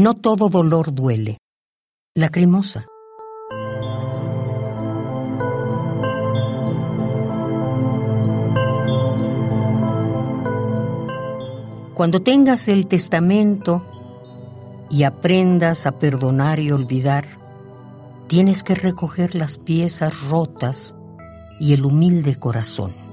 No todo dolor duele. Lacrimosa. Cuando tengas el testamento y aprendas a perdonar y olvidar, tienes que recoger las piezas rotas y el humilde corazón.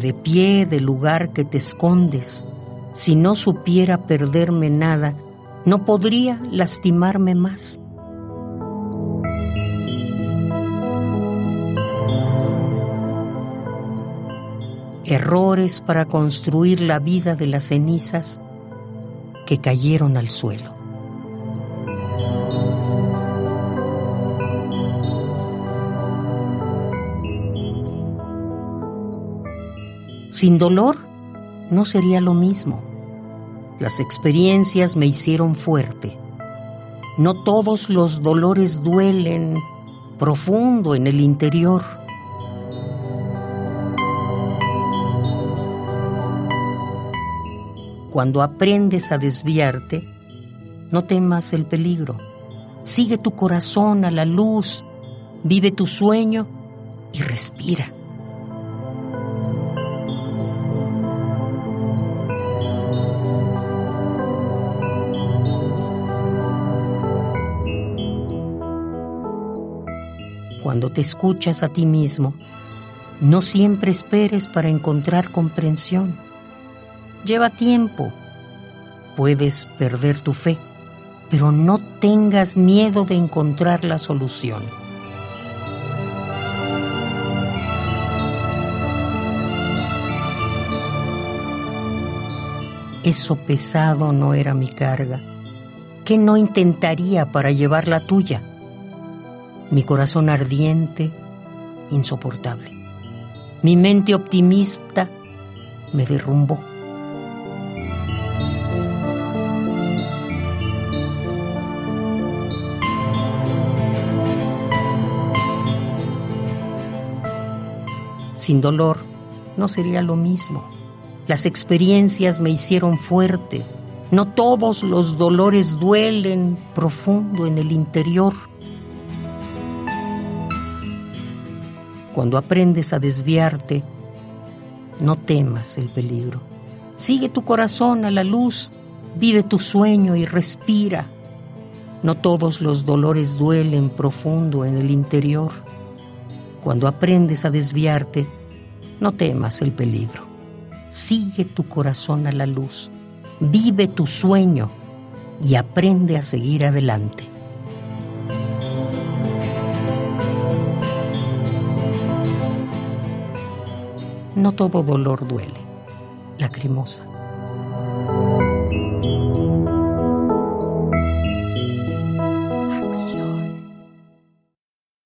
De pie del lugar que te escondes. Si no supiera perderme nada, no podría lastimarme más. errores para construir la vida de las cenizas que cayeron al suelo. Sin dolor no sería lo mismo. Las experiencias me hicieron fuerte. No todos los dolores duelen profundo en el interior. Cuando aprendes a desviarte, no temas el peligro. Sigue tu corazón a la luz, vive tu sueño y respira. Cuando te escuchas a ti mismo, no siempre esperes para encontrar comprensión lleva tiempo. Puedes perder tu fe, pero no tengas miedo de encontrar la solución. Eso pesado no era mi carga. ¿Qué no intentaría para llevar la tuya? Mi corazón ardiente, insoportable. Mi mente optimista me derrumbó. Sin dolor no sería lo mismo. Las experiencias me hicieron fuerte. No todos los dolores duelen profundo en el interior. Cuando aprendes a desviarte, no temas el peligro. Sigue tu corazón a la luz, vive tu sueño y respira. No todos los dolores duelen profundo en el interior. Cuando aprendes a desviarte, no temas el peligro. Sigue tu corazón a la luz, vive tu sueño y aprende a seguir adelante. No todo dolor duele. Lacrimosa.